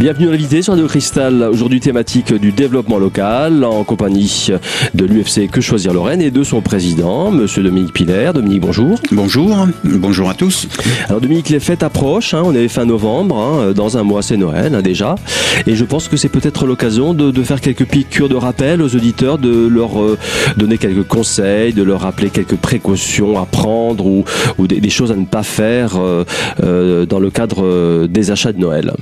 Bienvenue à l'invité sur Radio Cristal. Aujourd'hui thématique du développement local en compagnie de l'UFC Que Choisir Lorraine et de son président, Monsieur Dominique Pilaire. Dominique, bonjour. Bonjour, bonjour à tous. Alors Dominique, les fêtes approchent, hein, on est fin novembre, hein, dans un mois c'est Noël hein, déjà, et je pense que c'est peut-être l'occasion de, faire quelques piqûres de rappel aux auditeurs, de leur euh, donner quelques conseils, de leur rappeler quelques précautions à prendre ou, des, choses à ne pas faire euh, euh, dans le cadre des achats de Noël.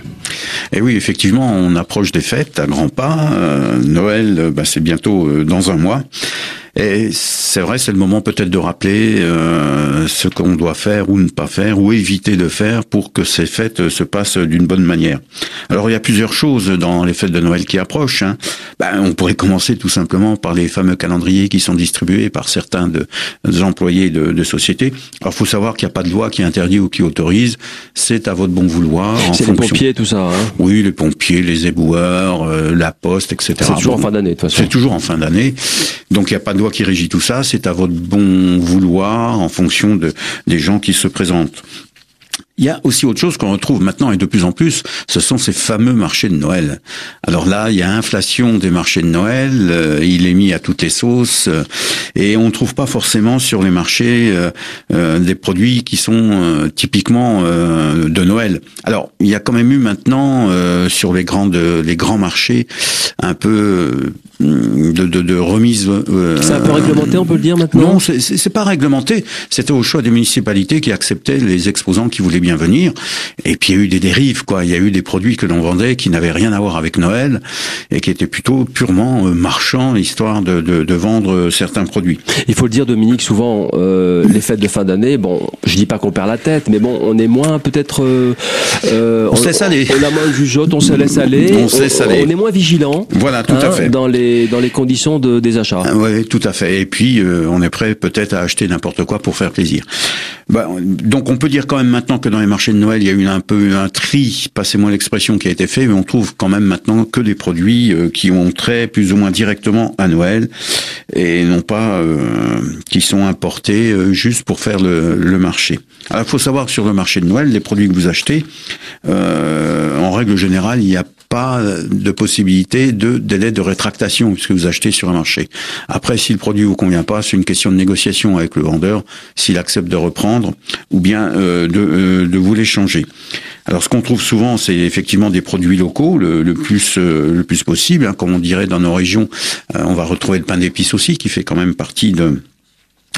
Et oui, effectivement, on approche des fêtes à grands pas. Noël, bah, c'est bientôt dans un mois. Et c'est vrai, c'est le moment peut-être de rappeler euh, ce qu'on doit faire ou ne pas faire, ou éviter de faire pour que ces fêtes se passent d'une bonne manière. Alors il y a plusieurs choses dans les fêtes de Noël qui approchent. Hein. Ben, on pourrait commencer tout simplement par les fameux calendriers qui sont distribués par certains de, des employés de, de sociétés. Alors faut savoir qu'il n'y a pas de loi qui interdit ou qui autorise. C'est à votre bon vouloir. C'est les pompiers, tout ça. Hein oui, les pompiers, les éboueurs, euh, la poste, etc. C'est toujours en fin d'année, de toute façon. C'est toujours en fin d'année. Donc il n'y a pas de loi qui régit tout ça, c'est à votre bon vouloir en fonction de, des gens qui se présentent. Il y a aussi autre chose qu'on retrouve maintenant et de plus en plus, ce sont ces fameux marchés de Noël. Alors là, il y a inflation des marchés de Noël, euh, il est mis à toutes les sauces, euh, et on ne trouve pas forcément sur les marchés euh, des produits qui sont typiquement de Noël. Alors, il y a quand même eu maintenant sur les grandes, les grands marchés un peu de, de, de remise. Euh, c'est un peu réglementé, on peut le dire maintenant? Non, c'est pas réglementé. C'était au choix des municipalités qui acceptaient les exposants qui voulaient bien venir. Et puis il y a eu des dérives, quoi. Il y a eu des produits que l'on vendait qui n'avaient rien à voir avec Noël et qui étaient plutôt purement euh, marchands, histoire de, de, de, vendre certains produits. Il faut le dire, Dominique, souvent euh, les fêtes de fin d'année. Bon, je dis pas qu'on perd la tête, mais bon, on est moins peut-être. Euh, on, on se laisse aller. On a moins de jugeote, on se laisse aller. On, se laisse aller. On est moins vigilant. Voilà, tout à hein, fait. Dans les dans les conditions de, des achats. Ah oui, tout à fait. Et puis euh, on est prêt peut-être à acheter n'importe quoi pour faire plaisir. Bah, donc on peut dire quand même maintenant que dans les marchés de Noël, il y a eu un peu un tri, passez-moi l'expression, qui a été fait, mais on trouve quand même maintenant que des produits euh, qui ont trait plus ou moins directement à Noël et non pas euh, qui sont importés juste pour faire le marché. Alors il faut savoir que sur le marché de Noël, les produits que vous achetez, en règle générale, il y a pas de possibilité de délai de rétractation puisque vous achetez sur un marché. Après, si le produit vous convient pas, c'est une question de négociation avec le vendeur, s'il accepte de reprendre ou bien euh, de, euh, de vous l'échanger. Alors, ce qu'on trouve souvent, c'est effectivement des produits locaux, le, euh, plus possible. Hein, comme on dirait dans nos régions, on va retrouver le pain d'épices aussi, qui fait quand même partie de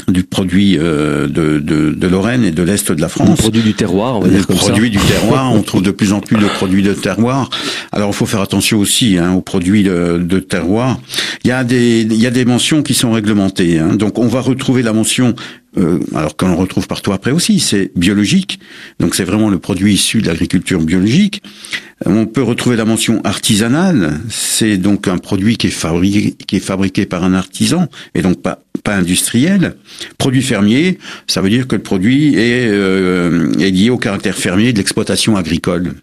du produit euh, de, de, de, Lorraine et de l'Est de la France. Le produit du terroir, on va dire comme produit du terroir, on trouve de plus en plus de produits de terroir. Alors il faut faire attention aussi hein, aux produits de, de, terroir. Il y, a des, il y a des mentions qui sont réglementées. Hein. Donc on va retrouver la mention euh, alors qu'on retrouve partout après aussi, c'est biologique. Donc c'est vraiment le produit issu de l'agriculture biologique. Euh, on peut retrouver la mention artisanale. C'est donc un produit qui est fabriqué, qui est fabriqué par un artisan et donc pas, pas industriel. Produit fermier, ça veut dire que le produit est, euh, est lié au caractère fermier de l'exploitation agricole.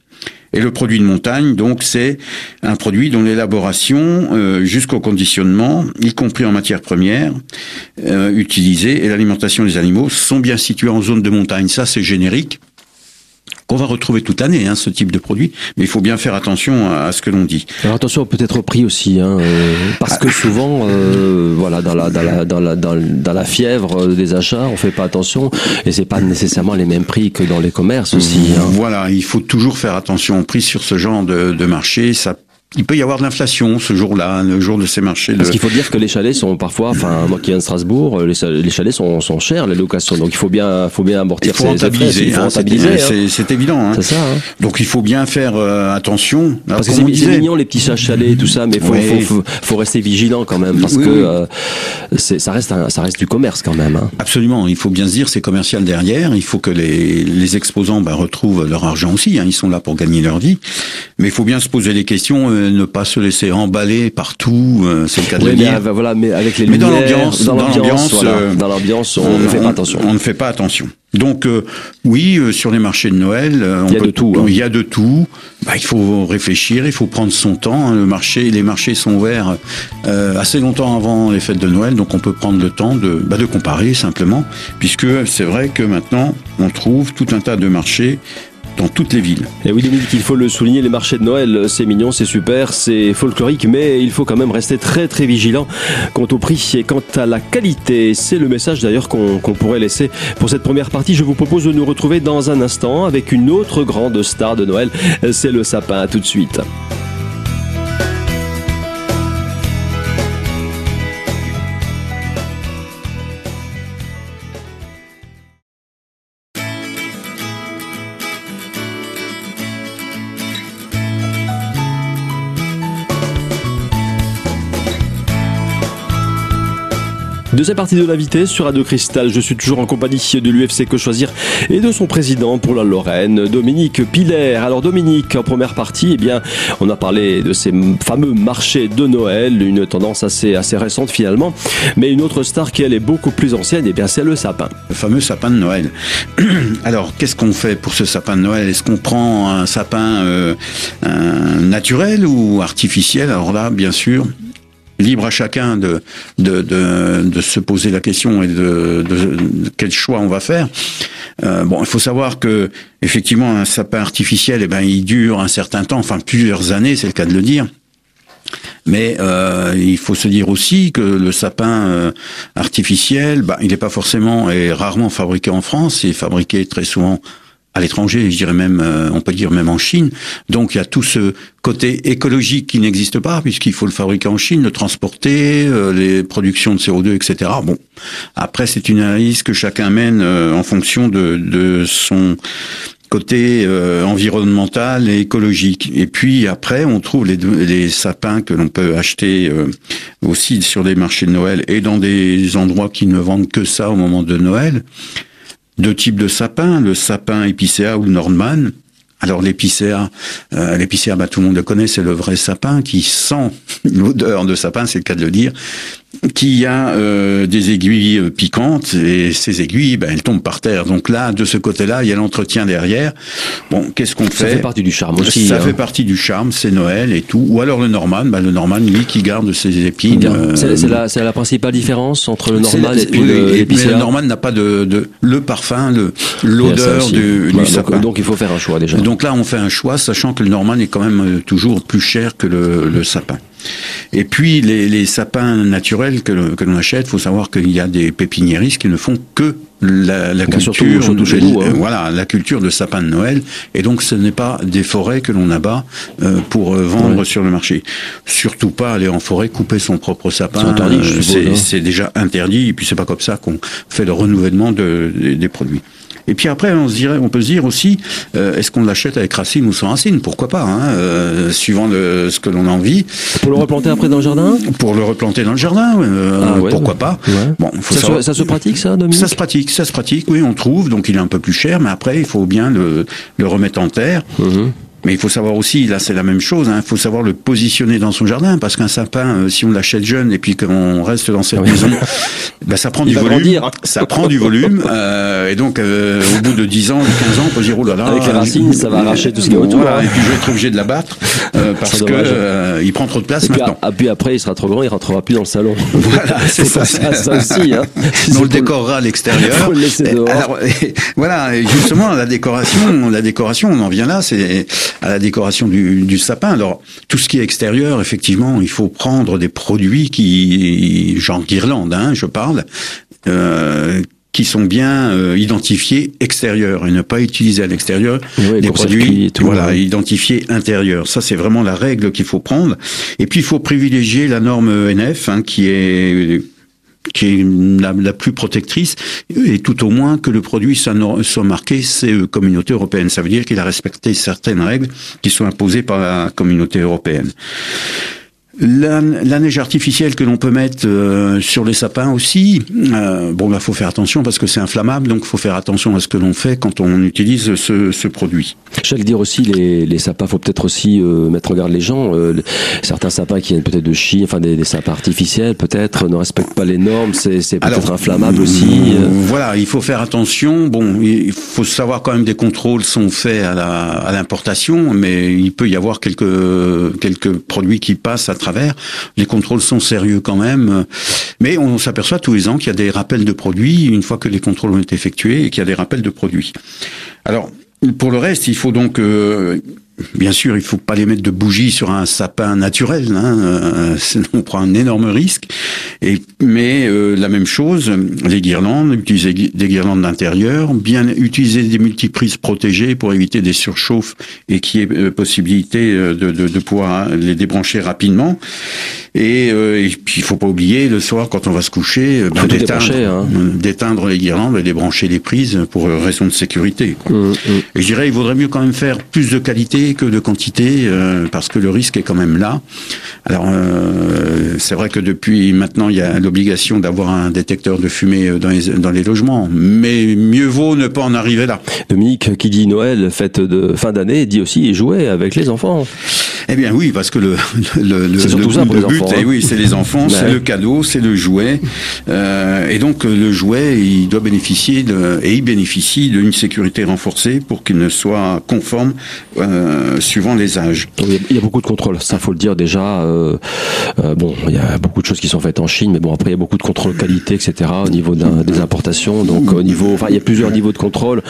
Et le produit de montagne, donc, c'est un produit dont l'élaboration euh, jusqu'au conditionnement, y compris en matière première, euh, utilisée, et l'alimentation des animaux sont bien situés en zone de montagne. Ça, c'est générique qu'on va retrouver toute l'année, hein, ce type de produit. Mais il faut bien faire attention à, ce que l'on dit. Alors attention peut-être au prix aussi, hein, euh, parce que souvent, euh, voilà, dans la, dans la, dans la, dans, la fièvre des achats, on fait pas attention, et c'est pas nécessairement les mêmes prix que dans les commerces aussi. Hein. Voilà, il faut toujours faire attention au prix sur ce genre de, de marché. Ça il peut y avoir de l'inflation ce jour-là, le jour de ces marchés. Parce qu'il faut dire que les chalets sont parfois, enfin moi qui viens de Strasbourg, les, chalets sont, sont chers, les locations. Donc il faut bien, faut bien amortir. Il faut rentabiliser. Hein, hein. C'est évident. Hein. C'est ça. Hein. Donc il faut bien faire euh, attention. parce que c'est mignon les petits chalets et tout ça, mais faut, faut, faut, rester vigilant quand même parce que euh, ça reste, ça reste du commerce quand même. Hein. Absolument. Il faut bien se dire c'est commercial derrière. Il faut que les, les exposants bah, retrouvent leur argent aussi. Hein. Ils sont là pour gagner leur vie. Mais il faut bien se poser des questions, euh, ne pas se laisser emballer partout. Euh, c'est le cas de le dire. Mais, voilà, mais avec les mais dans l'ambiance, dans l'ambiance, euh, dans l'ambiance, on, ne fait pas attention. On ne fait pas attention. Donc oui, sur les marchés de Noël, il y a de tout. Hein. Il y a de tout. Bah, il faut réfléchir, il faut prendre son temps. Hein. Le marché, les marchés sont ouverts assez longtemps avant les fêtes de Noël, donc on peut prendre le temps de, bah, de comparer simplement, puisque c'est vrai que maintenant on trouve tout un tas de marchés dans toutes les villes. Et oui, Dominique, il faut le souligner, les marchés de Noël, c'est mignon, c'est super, c'est folklorique, mais il faut quand même rester très très vigilant quant au prix et quant à la qualité. C'est le message d'ailleurs qu'on pourrait laisser pour cette première partie. Je vous propose de nous retrouver dans un instant avec une autre grande star de Noël, c'est le sapin. À tout de suite. Deuxième partie de l'invité sur Radio Cristal. Je suis toujours en compagnie de l'UFC Que Choisir et de son président pour la Lorraine, Dominique Piller. Alors Dominique, en première partie, eh bien, on a parlé de ces fameux marchés de Noël, une tendance assez, assez récente finalement. Mais une autre star qui est beaucoup plus ancienne, eh bien, c'est le sapin. Le fameux sapin de Noël. Alors, qu'est-ce qu'on fait pour ce sapin de Noël? Est-ce qu'on prend un sapin euh, naturel ou artificiel? Alors là, bien sûr, libre à chacun de, de, de, de, se poser la question et de, de, quel choix on va faire. Euh, bon, il faut savoir que effectivement un sapin artificiel, eh ben, il dure un certain temps, enfin plusieurs années, c'est le cas de le dire. Mais euh, il faut se dire aussi que le sapin euh, artificiel, bah, il n'est pas forcément et rarement fabriqué en France, il est fabriqué très souvent à l'étranger, je dirais même, euh, on peut dire même en Chine. Donc il y a tout ce côté écologique qui n'existe pas, puisqu'il faut le fabriquer en Chine, le transporter, euh, les productions de CO2, etc. Bon, après c'est une analyse que chacun mène euh, en fonction de, de son côté environnemental et écologique. Et puis après, on trouve les, les sapins que l'on peut acheter aussi sur des marchés de Noël et dans des endroits qui ne vendent que ça au moment de Noël deux types de sapins, le sapin épicéa ou Nordman. Alors l'épicéa, euh, l'épicéa, bah, tout le monde le connaît, c'est le vrai sapin qui sent l'odeur de sapin, c'est le cas de le dire qui a euh, des aiguilles euh, piquantes et ces aiguilles, ben, elles tombent par terre. Donc là, de ce côté-là, il y a l'entretien derrière. Bon, qu'est-ce qu'on fait Ça fait partie du charme aussi. Ça hein. fait partie du charme, c'est Noël et tout. Ou alors le Norman, ben, le Norman, lui, qui garde ses épines. Euh, c'est la, la, principale différence entre le Norman et puis le, le Norman n'a pas de, de, le parfum, le l'odeur du, du sapin. Donc il faut faire un choix déjà. Donc là, on fait un choix, sachant que le Norman est quand même toujours plus cher que le, le sapin. Et puis les, les sapins naturels que, que l'on achète, faut savoir qu'il y a des pépiniéristes qui ne font que la, la culture, surtout, chez nous, hein. voilà, la culture de sapin de Noël. Et donc, ce n'est pas des forêts que l'on abat euh, pour euh, vendre sur le marché. Surtout pas aller en forêt couper son propre sapin. C'est euh, déjà interdit. Et puis, c'est pas comme ça qu'on fait le renouvellement de, des produits. Et puis après, on, se dirait, on peut se dire aussi, euh, est-ce qu'on l'achète avec racines ou sans racines Pourquoi pas, hein, euh, suivant le, ce que l'on a envie. Pour le replanter après dans le jardin? Pour le replanter dans le jardin, euh, ah pourquoi pas Bon, faut ça, se, ça, se, pratique ça, Dominique? Ça se pratique, ça se pratique. Oui, on trouve. Donc il est un peu plus cher, mais après il faut bien le, le remettre en terre. Mhm. Mais il faut savoir aussi, là c'est la même chose, hein, il faut savoir le positionner dans son jardin, parce qu'un sapin, euh, si on l'achète jeune et puis qu'on reste dans cette ah maison, bah, ça prend du volume. Ça prend du volume. Euh, et donc, euh, au bout de 10 ans, 15 ans, on peut dire, oh là là. Avec les racines, ça va arracher tout ce qui est autour. Voilà, hein. Et puis je vais être obligé de l'abattre, euh, parce que euh, il prend trop de place et maintenant. Puis, puis après, il sera trop grand, il rentrera plus dans le salon. Voilà, c'est ça. ça, ça aussi. Hein. On le décorera à l'extérieur. Le. Alors, voilà, justement, la décoration, la décoration, on en vient là, c'est à la décoration du, sapin. Alors, tout ce qui est extérieur, effectivement, il faut prendre des produits qui, genre guirlande, hein, je parle, euh, qui sont bien euh, identifiés extérieurs et ne pas utiliser à l'extérieur des produits voilà identifiés intérieurs. Ça c'est vraiment la règle qu'il faut prendre. Et puis il faut privilégier la norme ENF hein, qui est qui est la, plus protectrice, et tout au moins que le produit soit, marqué CE, Communauté européenne. Ça veut dire qu'il a respecté certaines règles qui sont imposées par la Communauté européenne. La, la, neige artificielle que l'on peut mettre euh, sur les sapins aussi, euh, bon, bah, faut faire attention parce que c'est inflammable, donc faut faire attention à ce que l'on fait quand on utilise ce, ce produit. J'allais dire aussi les, les sapins, faut peut-être aussi euh, mettre en garde les gens. Certains sapins qui viennent peut-être de Chine, enfin des, des sapins artificiels, peut-être ne respectent pas les normes. C'est peut-être inflammable aussi. Voilà, il faut faire attention. Bon, il faut savoir quand même des contrôles sont faits à l'importation, mais il peut y avoir quelques quelques produits qui passent à travers les contrôles sont sérieux quand même, mais on s'aperçoit tous les ans qu'il y a des rappels de produits une fois que les contrôles ont été effectués et qu'il y a des rappels de produits. Alors, pour le reste, il faut donc euh, Bien sûr, il faut pas les mettre de bougies sur un sapin naturel, hein, euh, on prend un énorme risque. Et, mais euh, la même chose, les guirlandes, utiliser des guirlandes d'intérieur, bien utiliser des multiprises protégées pour éviter des surchauffes et qu'il y ait euh, possibilité de, de, de, pouvoir les débrancher rapidement. Et, et puis il faut pas oublier le soir quand on va se coucher, ben, d'éteindre, hein. d'éteindre les guirlandes et débrancher les prises pour raison de sécurité. Mmh, mmh. Et je dirais, il vaudrait mieux quand même faire plus de qualité que de quantité, euh, parce que le risque est quand même là. Alors, euh, c'est vrai que depuis maintenant, il y a l'obligation d'avoir un détecteur de fumée euh, dans les, dans les logements, mais mieux vaut ne pas en arriver là. Dominique, qui dit Noël, fête de fin d'année, dit aussi jouer avec les enfants. Eh bien oui, parce que le, le, le, ça but, enfants, eh hein. oui, c'est les enfants, c'est le cadeau, c'est le jouet, euh, et donc le jouet, il doit bénéficier de, et il bénéficie d'une sécurité renforcée pour qu'il ne soit conforme euh, suivant les âges. Il y a beaucoup de contrôles, ça faut le dire déjà. Euh, bon, il y a beaucoup de choses qui sont faites en Chine, mais bon après il y a beaucoup de contrôles qualité, etc. Au niveau des importations, donc au niveau, enfin il y a plusieurs niveaux de contrôle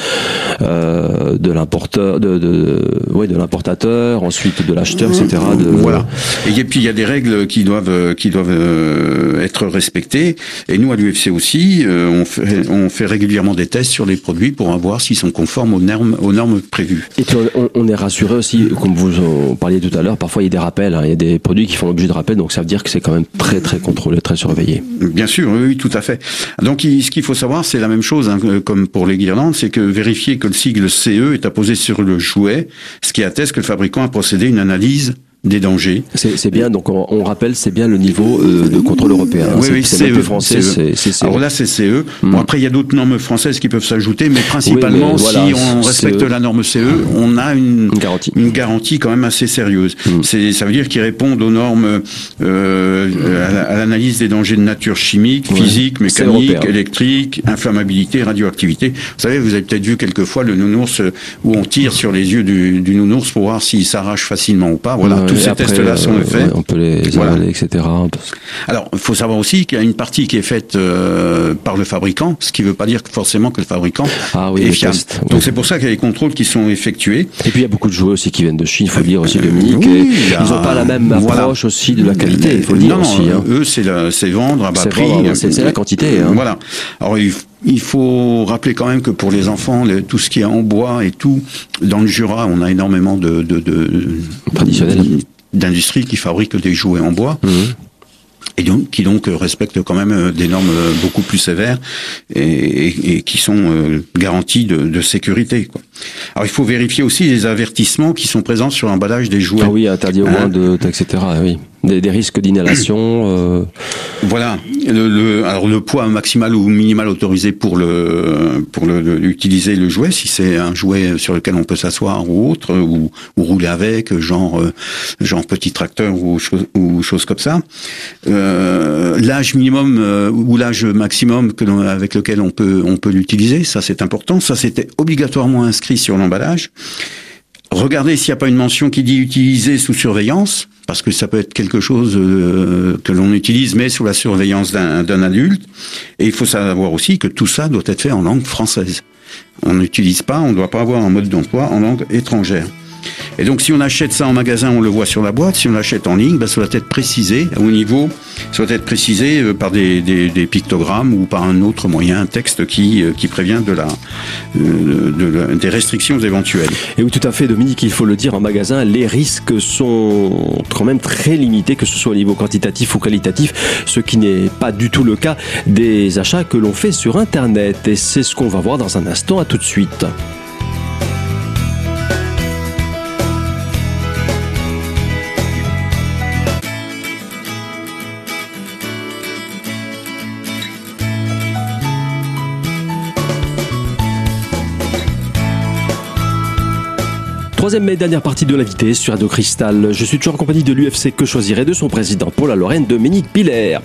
euh, de l'importeur, de, de, ouais, de l'importateur, ensuite de l'acheteur, etc. De, Voilà. Et puis il y a des règles qui doivent qui doivent euh, être respectées. Et nous à l'UFC aussi, euh, on fait on fait régulièrement des tests sur les produits pour voir s'ils sont conformes aux normes aux normes prévues. Et puis on, on est rassuré aussi, comme vous en parliez tout à l'heure, parfois il y a des rappels, hein, il y a des produits qui font l'objet de rappels, donc ça veut dire que c'est quand même très très contrôlé, très surveillé. Bien sûr, oui, oui, tout à fait. Donc, il- ce qu'il faut savoir, c'est la même chose, hein, comme pour les guirlandes, c'est que vérifier que le sigle CE est apposé sur le jouet, ce qui atteste que le fabricant a procédé à une analyse l'Église des dangers. C'est bien, donc on, on rappelle, c'est bien le niveau euh, de contrôle européen. hein. Oui, oui, CE, français, CE. c'est CE. Alors là, c'est CE. Mm. Bon, après, il y a d'autres normes françaises qui peuvent s'ajouter, mais principalement, Oui, mais voilà, si on respecte CE. la norme CE, on a une, Une garantie. une garantie quand même assez sérieuse. Mm. C'est, ça veut dire qu'ils répondent aux normes euh, à la- à l'analyse des dangers de nature chimique, physique, mécanique, électrique, inflammabilité, radioactivité. Vous savez, vous avez peut-être vu quelquefois le nounours euh, où on tire sur les yeux du, du nounours pour voir s'il s'arrache facilement ou pas. Voilà, tous ces tests-là sont euh, faits. ouais, on peut les Voilà. avaler, etc. Alors, il faut savoir aussi qu'il y a une partie qui est faite euh, par le fabricant, ce qui ne veut pas dire forcément que le fabricant Ah oui, est fiable. tests, Donc oui. c'est pour ça qu'il y a des contrôles qui sont effectués. Et puis il y a beaucoup de jouets aussi qui viennent de Chine, il faut le dire aussi, Dominique. oui, ils n'ont pas la même voilà. approche aussi de la qualité, il faut le dire non, aussi. hein. eux c'est vendre à bas prix. c'est- la quantité, hein. Voilà. Alors il, f- il faut rappeler quand même que pour les enfants, le- tout ce qui est en bois et tout, dans le Jura, on a énormément de, de, de d'industries qui fabriquent des jouets en bois. Mhm. et donc qui donc respectent quand même euh, des normes euh, beaucoup plus sévères et, et- et qui sont euh, garanties de, de sécurité. Quoi. Alors il faut vérifier aussi les avertissements qui sont présents sur l'emballage des jouets. Ah oui, interdit au Hein moins de, etc. Oui. Des, des risques d'inhalation. euh, Voilà. Le, alors le poids maximal ou minimal autorisé pour le pour le, utiliser le jouet, si c'est un jouet sur lequel on peut s'asseoir ou autre, ou, ou rouler avec, genre euh, genre petit tracteur ou ou choses comme ça. Euh, l'âge minimum euh, ou l'âge maximum avec lequel on peut on peut l'utiliser, ça c'est important. Ça c'était obligatoirement inscrit sur l'emballage. Regardez s'il n'y a pas une mention qui dit utiliser sous surveillance, parce que ça peut être quelque chose euh, que l'on utilise, mais sous la surveillance d'un d'un adulte. Et il faut savoir aussi que tout ça doit être fait en langue française. On n'utilise pas, on ne doit pas avoir un mode d'emploi en langue étrangère. Et donc, si on achète ça en magasin, on le voit sur la boîte. Si on l'achète en ligne, ben, ça doit être précisé au niveau, ça être précisé euh, par des, pictogrammes ou par un autre moyen, un texte qui, euh, qui prévient de la, euh, de la- des restrictions éventuelles. Et oui, tout à fait, Dominique, il faut le dire en magasin, les risques sont quand même très limités, que ce soit au niveau quantitatif ou qualitatif, ce qui n'est pas du tout le cas des achats que l'on fait sur Internet. Et c'est ce qu'on va voir dans un instant. À tout de suite. Troisième et dernière partie de l'invité sur Radio Cristal. Je suis toujours en compagnie de l'UFC Que choisirait de son président pour la Lorraine, Dominique Piller.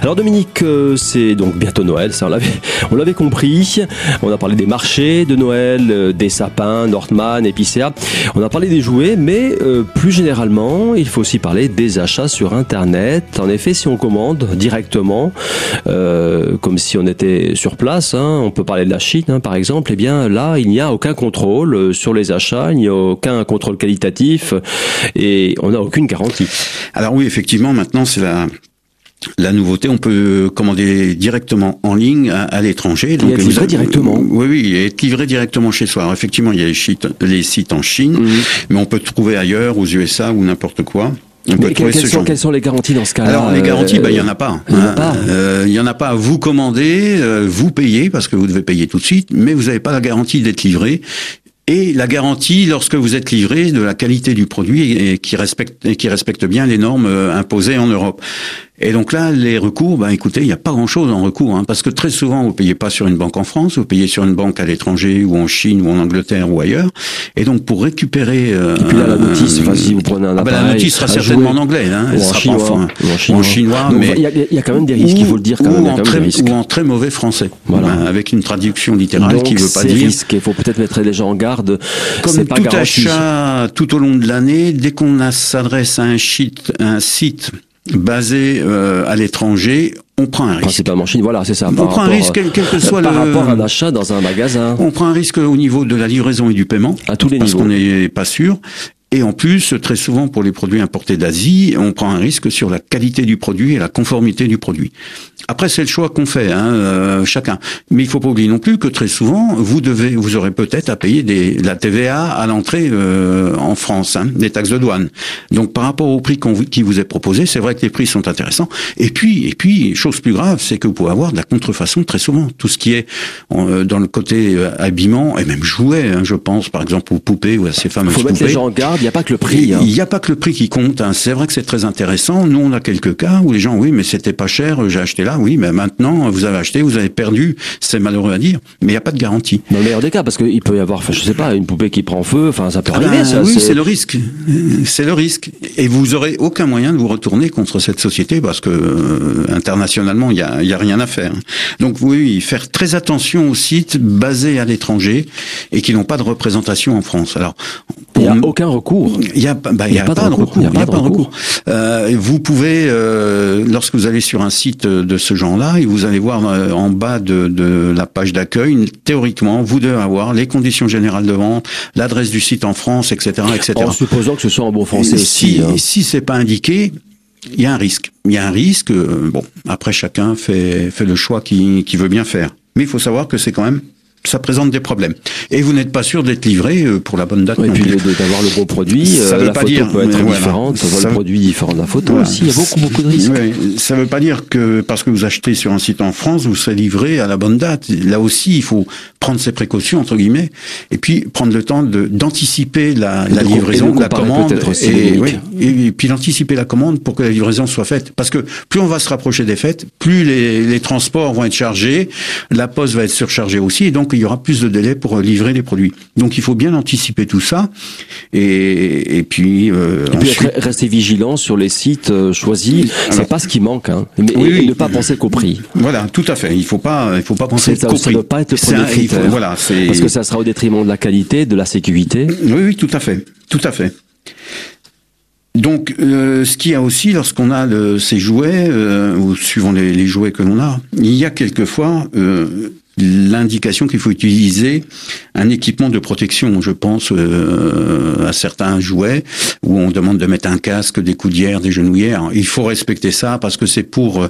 Alors Dominique, euh, c'est donc bientôt Noël, ça on l'avait, compris. On a parlé des marchés de Noël, euh, des sapins, Nordman, Épicéa. On a parlé des jouets, mais euh, plus généralement, il faut aussi parler des achats sur Internet. En effet, si on commande directement, comme si on était sur place, hein, on peut parler de la Chine hein, par exemple, eh bien là, il n'y a aucun contrôle sur les achats, il n'y a aucun contrôle qualitatif et on n'a aucune garantie. Alors oui, effectivement, maintenant c'est la la nouveauté, on peut commander directement en ligne à, l'étranger. Donc, être livré directement. Oui, oui, être livré directement chez soi. Alors, effectivement, il y a les sites, en Chine, mhm. mais on peut trouver ailleurs, aux USA ou n'importe quoi. Quelles, sont, quelles, sont, les garanties dans ce cas-là Alors les garanties, bah, il y en a pas. Il n'y en a pas. Euh, en a pas. Vous commandez, euh, vous payez parce que vous devez payer tout de suite, mais vous n'avez pas la garantie d'être livré et la garantie lorsque vous êtes livré de la qualité du produit et qui respecte et qui respecte bien les normes euh, imposées en Europe. Et donc là, les recours, ben écoutez, il n'y a pas grand-chose en recours, hein, parce que très souvent, vous payez pas sur une banque en France, vous payez sur une banque à l'étranger ou en Chine ou en Angleterre ou ailleurs. Et donc pour récupérer. Euh, et puis là, la notice, enfin, si vous prenez un ah ben, la notice sera certainement en anglais, hein, ou, en chinois, ou en chinois, mais il y, a quand même des risques, il faut le dire quand même. Ou, en très, ou en très mauvais français, voilà. Ben, avec une traduction littérale qui veut pas dire. Risques, il faut peut-être mettre les gens en garde. Comme pas tout achat, tout au long de l'année, dès qu'on s'adresse à un site basé euh, à l'étranger, on prend un risque. Principalement Chine, voilà, c'est ça. On prend un risque, quel, que soit par rapport à un achat dans un magasin. On prend un risque au niveau de la livraison et du paiement. À tous les parce niveaux. Parce qu'on n'est pas sûr. Et en plus, très souvent pour les produits importés d'Asie, on prend un risque sur la qualité du produit et la conformité du produit. Après, c'est le choix qu'on fait, hein, euh, chacun. Mais il faut pas oublier non plus que très souvent, vous devez, vous aurez peut-être à payer des, la TVA à l'entrée euh, en France, hein, des taxes de douane. Donc, par rapport au prix qui vous est proposé, c'est vrai que les prix sont intéressants. Et puis, et puis, chose plus grave, c'est que vous pouvez avoir de la contrefaçon très souvent. Tout ce qui est euh, dans le côté habillement et même jouet, hein, je pense, par exemple aux poupées ou à ces fameuses poupées. Il faut mettre les gens en garde il n'y a pas que le prix. Hein. Il n'y a pas que le prix qui compte. Hein. C'est vrai que c'est très intéressant. Nous, on a quelques cas où les gens, oui, mais c'était pas cher, j'ai acheté là, oui, mais maintenant, vous avez acheté, vous avez perdu. C'est malheureux à dire, mais il n'y a pas de garantie. Dans le meilleur des cas, parce qu'il peut y avoir, je sais pas, une poupée qui prend feu, enfin, ça peut ah arriver. Ben, oui, c'est le risque. C'est le risque. Et vous aurez aucun moyen de vous retourner contre cette société parce que euh, internationalement, il n'y a, y a rien à faire. Donc oui, faire très attention aux sites basés à l'étranger et qui n'ont pas de représentation en France. Alors, il n'y a aucun recours. Il n'y a, bah, y a, pas, de recours. Il n'y a, pas de recours. Euh, vous pouvez, euh, lorsque vous allez sur un site de ce genre-là, et vous allez voir euh, en bas de, de la page d'accueil, théoriquement, vous devez avoir les conditions générales de vente, l'adresse du site en France, etc., etc. En supposant que ce soit en bon français et aussi. Si, hein. si c'est pas indiqué, il y a un risque. Il y a un risque. Euh, bon, après chacun fait fait le choix qu'il qui veut bien faire. Mais il faut savoir que c'est quand même ça présente des problèmes. Et vous n'êtes pas sûr d'être livré euh, pour la bonne date. et puis d'avoir le bon produit, ça euh, veut la pas photo dire, peut être différente, ça, le produit différent de la photo aussi. Il y a beaucoup beaucoup de risques. ça ne veut pas dire que parce que vous achetez sur un site en France, vous serez livré à la bonne date. Là aussi, il faut prendre ses précautions entre guillemets, et puis prendre le temps d'anticiper la, la livraison, la commande, et, oui, et, puis d'anticiper la commande pour que la livraison soit faite. Parce que plus on va se rapprocher des fêtes, plus les, les transports vont être chargés, la poste va être surchargée aussi, et donc il y aura plus de délai pour livrer les produits. Donc il faut bien anticiper tout ça. Et, et puis, euh, et puis rester vigilant sur les sites euh, choisis. C'est pas ce qui manque, hein. Mais, et, ne pas penser qu'au prix. Voilà, tout à fait. Il faut pas, il faut pas penser qu'au prix. Ça ne pas être le premier critère. voilà, parce que ça sera au détriment de la qualité, de la sécurité. Oui, oui, tout à fait, tout à fait. Donc, euh, ce qu'il y a aussi lorsqu'on a ces jouets, euh, ou suivant les, les, jouets que l'on a, il y a quelquefois euh, l'indication qu'il faut utiliser un équipement de protection. Je pense euh, à certains jouets où on demande de mettre un casque, des coudières, des genouillères. Il faut respecter ça parce que c'est pour euh,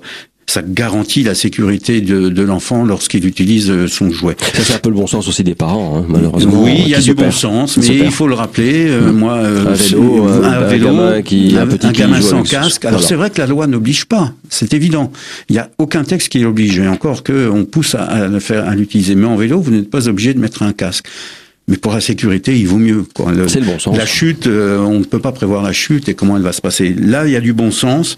ça garantit la sécurité de, de l'enfant lorsqu'il utilise euh, son jouet. Ça c'est un peu le bon sens aussi des parents, hein, malheureusement. Oui, il y a du bon sens, mais il faut le rappeler. Euh, moi, euh, un vélo, un, vélo, gamin qui, un, petit un gamin sans casque. Alors c'est vrai que la loi n'oblige pas, c'est évident. Il n'y a aucun texte qui l'oblige, et encore que on pousse à, à le faire, à l'utiliser. Mais en vélo, vous n'êtes pas obligé de mettre un casque. Mais pour la sécurité, il vaut mieux. C'est le bon sens. La chute, on ne peut pas prévoir la chute et comment elle va se passer. Là, il y a du bon sens.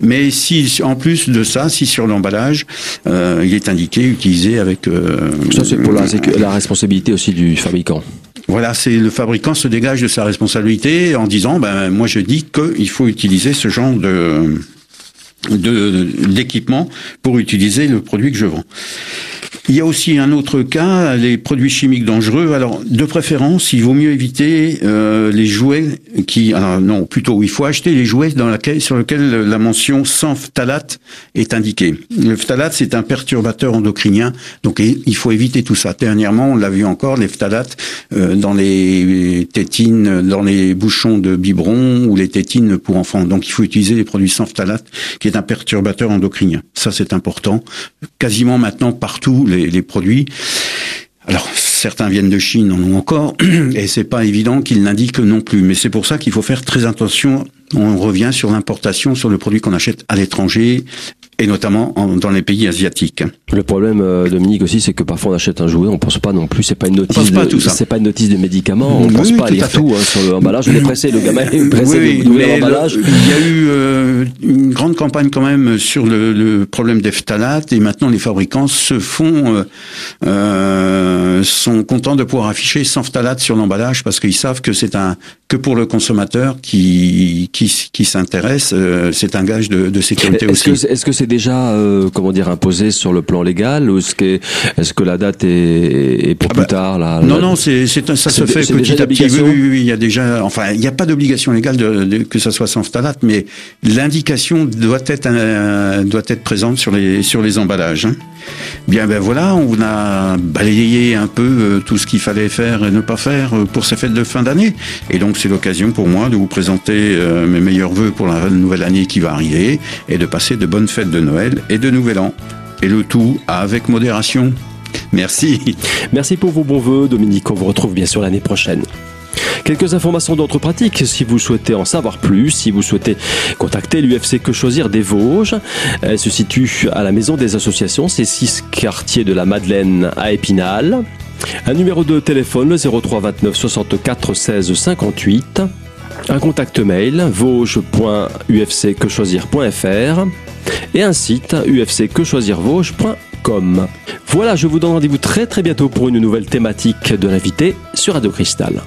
Mais si, en plus de ça, si sur l'emballage, euh, il est indiqué utilisé avec. Euh, ça, c'est pour la, la, responsabilité aussi du fabricant. Voilà, c'est le fabricant se dégage de sa responsabilité en disant, ben moi je dis qu'il faut utiliser ce genre de d'équipement pour utiliser le produit que je vends. Il y a aussi un autre cas, les produits chimiques dangereux. Alors, de préférence, il vaut mieux éviter euh, les jouets qui, alors non, plutôt, il faut acheter les jouets dans laquelle, sur lesquels la mention sans phtalate est indiquée. Le phtalate, c'est un perturbateur endocrinien, donc il faut éviter tout ça. Dernièrement, on l'a vu encore, les phtalates euh, dans les tétines, dans les bouchons de biberon ou les tétines pour enfants. Donc, il faut utiliser les produits sans phtalate, qui est un perturbateur endocrinien. Ça, c'est important. Quasiment maintenant partout, produits. Alors certains viennent de Chine, en ont encore, et c'est pas évident qu'ils l'indiquent non plus. Mais c'est pour ça qu'il faut faire très attention. On revient sur l'importation, sur le produit qu'on achète à l'étranger, et notamment dans les pays asiatiques. Le problème, euh, Dominique aussi, c'est que parfois on achète un jouet, on pense pas non plus, c'est pas une notice, c'est pas une notice de médicament, on pense pas à lire tout, hein, sur l'emballage. On est pressé, le gamin est pressé oui, de l'emballage. Il y a eu euh, une grande campagne quand même sur le, le, problème des phtalates, et maintenant les fabricants se font, euh, sont contents de pouvoir afficher sans phtalates sur l'emballage parce qu'ils savent que c'est un que pour le consommateur qui qui, qui s'intéresse, euh, c'est un gage de, de sécurité est-ce aussi. est-ce que c'est déjà euh, comment dire imposé sur le plan légal ou est-ce que est-ce que la date est, est pour ah plus bah, tard là, Non non, c'est c'est ça se fait petit à petit. Oui, oui, oui, il y a déjà enfin il n'y a pas d'obligation légale de, de, que ça soit sans phtalate, mais l'indication doit être euh, doit être présente sur les sur les emballages. Hein. Bien ben voilà, on a balayé un peu tout ce qu'il fallait faire et ne pas faire pour ces fêtes de fin d'année et donc c'est l'occasion pour moi de vous présenter euh, mes meilleurs voeux pour la nouvelle année qui va arriver et de passer de bonnes fêtes de Noël et de Nouvel An. Et le tout avec modération. Merci. Merci pour vos bons voeux, Dominique. On vous retrouve bien sûr l'année prochaine. Quelques informations d'autres pratiques si vous souhaitez en savoir plus, si vous souhaitez contacter l'UFC Que Choisir des Vosges. Elle se situe à la Maison des Associations, c'est 6 quartiers de la Madeleine à Épinal. Un numéro de téléphone, le 03 29 64 16 58. Un contact mail, vosges.ufcquechoisir.fr et un site ufcquechoisirvosges.com. Voilà, je vous donne rendez-vous très très bientôt pour une nouvelle thématique de l'invité sur Radio Cristal.